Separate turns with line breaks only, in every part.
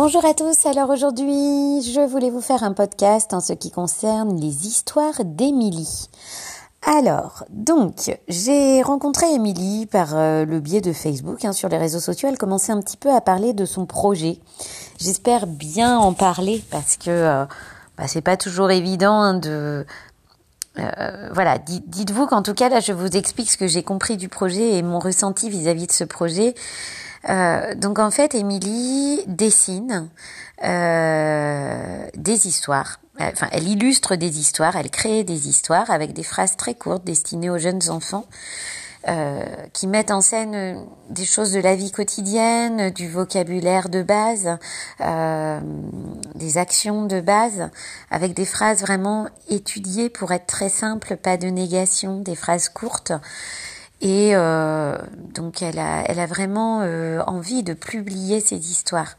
Bonjour à tous, alors aujourd'hui je voulais vous faire un podcast en ce qui concerne les histoires d'Émilie. Alors, donc, j'ai rencontré Émilie par euh, le biais de Facebook, hein, sur les réseaux sociaux. Elle commençait un petit peu à parler de son projet. J'espère bien en parler parce que euh, bah, c'est pas toujours évident hein, de. Euh, voilà, dites-vous qu'en tout cas là, je vous explique ce que j'ai compris du projet et mon ressenti vis-à-vis -vis de ce projet. donc en fait, Émilie dessine des histoires enfin, elle illustre des histoires, elle crée des histoires avec des phrases très courtes destinées aux jeunes enfants. Euh, qui mettent en scène euh, des choses de la vie quotidienne, du vocabulaire de base, euh, des actions de base, avec des phrases vraiment étudiées pour être très simples, pas de négation, des phrases courtes. Et euh, donc elle a, elle a vraiment euh, envie de publier ces histoires.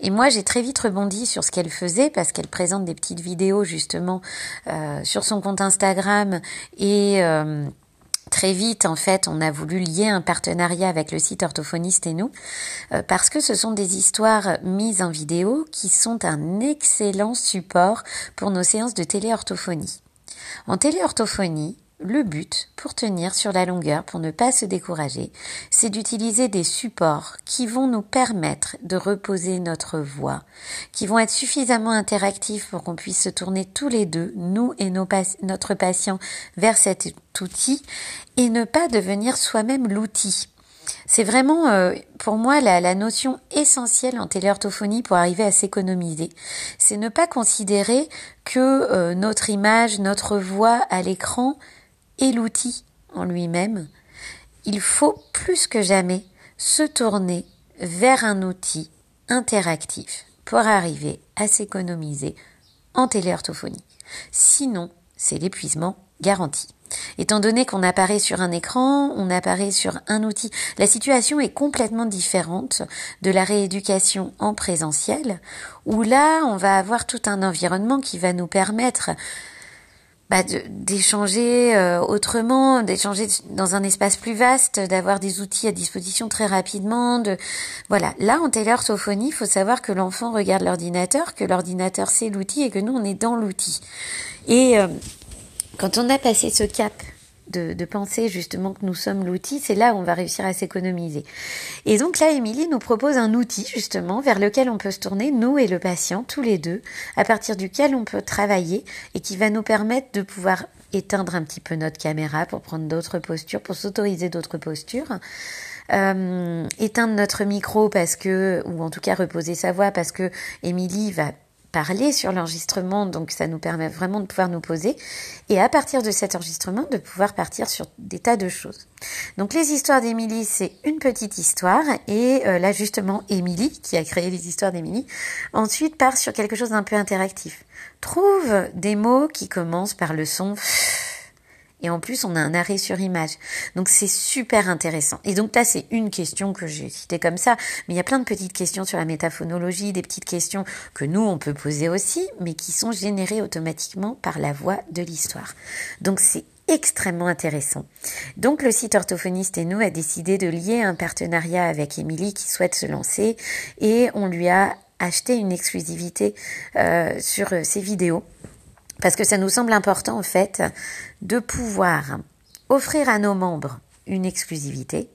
Et moi, j'ai très vite rebondi sur ce qu'elle faisait parce qu'elle présente des petites vidéos justement euh, sur son compte Instagram et euh, Très vite, en fait, on a voulu lier un partenariat avec le site orthophoniste et nous, euh, parce que ce sont des histoires mises en vidéo qui sont un excellent support pour nos séances de téléorthophonie. En téléorthophonie, le but, pour tenir sur la longueur, pour ne pas se décourager, c'est d'utiliser des supports qui vont nous permettre de reposer notre voix, qui vont être suffisamment interactifs pour qu'on puisse se tourner tous les deux, nous et notre patient, vers cet outil et ne pas devenir soi-même l'outil. C'est vraiment euh, pour moi la, notion essentielle en téléorthophonie pour arriver à s'économiser. C'est ne pas considérer que euh, notre image, notre voix à l'écran et l'outil en lui-même, il faut plus que jamais se tourner vers un outil interactif pour arriver à s'économiser en téléorthophonie. Sinon, c'est l'épuisement garanti. Étant donné qu'on apparaît sur un écran, on apparaît sur un outil, la situation est complètement différente de la rééducation en présentiel, où là, on va avoir tout un environnement qui va nous permettre bah, d'échanger euh, autrement, d'échanger dans un espace plus vaste, d'avoir des outils à disposition très rapidement. De voilà. Là, en téléorthophonie, il faut savoir que l'enfant regarde l'ordinateur, que l'ordinateur c'est l'outil et que nous on est dans l'outil. Et euh, quand on a passé ce cap de, penser justement que nous sommes l'outil, c'est là où on va réussir à s'économiser. Et donc là, Émilie nous propose un outil justement vers lequel on peut se tourner, nous et le patient, tous les deux, à partir duquel on peut travailler et qui va nous permettre de pouvoir éteindre un petit peu notre caméra pour prendre d'autres postures, pour s'autoriser d'autres postures. Euh, éteindre notre micro parce que, ou en tout cas reposer sa voix parce que Émilie va parler sur l'enregistrement, donc ça nous permet vraiment de pouvoir nous poser, et à partir de cet enregistrement, de pouvoir partir sur des tas de choses. Donc les histoires d'Émilie, c'est une petite histoire, et euh, là justement, Émilie, qui a créé les histoires d'Émilie, ensuite part sur quelque chose d'un peu interactif. Trouve des mots qui commencent par le son et en plus, on a un arrêt sur image. Donc c'est super intéressant. Et donc là, c'est une question que j'ai citée comme ça. Mais il y a plein de petites questions sur la métaphonologie, des petites questions que nous, on peut poser aussi, mais qui sont générées automatiquement par la voix de l'histoire. Donc c'est extrêmement intéressant. Donc le site orthophoniste et nous a décidé de lier un partenariat avec Émilie qui souhaite se lancer et on lui a acheté une exclusivité euh, sur ses vidéos parce que ça nous semble important en fait de pouvoir offrir à nos membres une exclusivité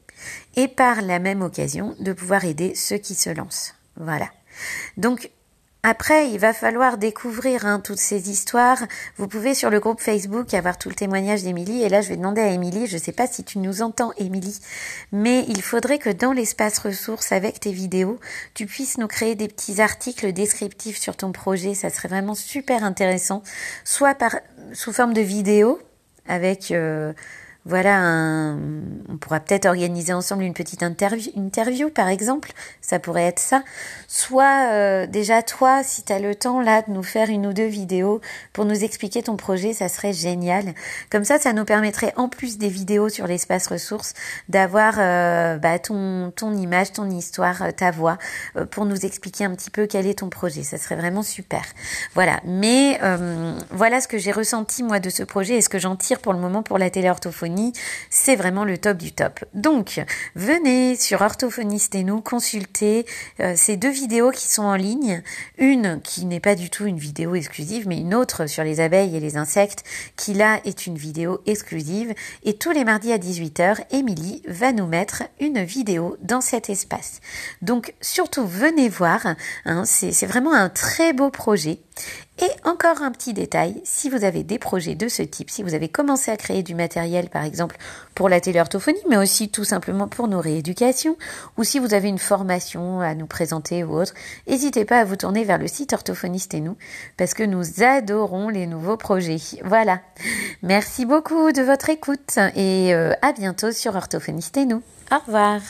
et par la même occasion de pouvoir aider ceux qui se lancent. Voilà. Donc après, il va falloir découvrir hein, toutes ces histoires. Vous pouvez sur le groupe Facebook avoir tout le témoignage d'Émilie. Et là, je vais demander à Émilie, je ne sais pas si tu nous entends, Émilie, mais il faudrait que dans l'espace ressources, avec tes vidéos, tu puisses nous créer des petits articles descriptifs sur ton projet. Ça serait vraiment super intéressant, soit par sous forme de vidéo avec euh, voilà, un, on pourra peut-être organiser ensemble une petite interview, interview, par exemple, ça pourrait être ça. Soit euh, déjà toi, si tu as le temps là de nous faire une ou deux vidéos pour nous expliquer ton projet, ça serait génial. Comme ça, ça nous permettrait en plus des vidéos sur l'espace ressources d'avoir euh, bah, ton, ton image, ton histoire, euh, ta voix pour nous expliquer un petit peu quel est ton projet. Ça serait vraiment super. Voilà, mais voilà ce que j'ai ressenti moi de ce projet et ce que j'en tire pour le moment pour la téléorthophonie c'est vraiment le top du top. Donc, venez sur Orthophoniste et nous consulter euh, ces deux vidéos qui sont en ligne. Une qui n'est pas du tout une vidéo exclusive, mais une autre sur les abeilles et les insectes qui là est une vidéo exclusive. Et tous les mardis à 18h, Émilie va nous mettre une vidéo dans cet espace. Donc, surtout, venez voir. Hein, c'est vraiment un très beau projet. Et encore un petit détail, si vous avez des projets de ce type, si vous avez commencé à créer du matériel par exemple pour la téléorthophonie, mais aussi tout simplement pour nos rééducations, ou si vous avez une formation à nous présenter ou autre, n'hésitez pas à vous tourner vers le site Orthophoniste et nous, parce que nous adorons les nouveaux projets. Voilà. Merci beaucoup de votre écoute et euh, à bientôt sur Orthophoniste et nous. Au revoir.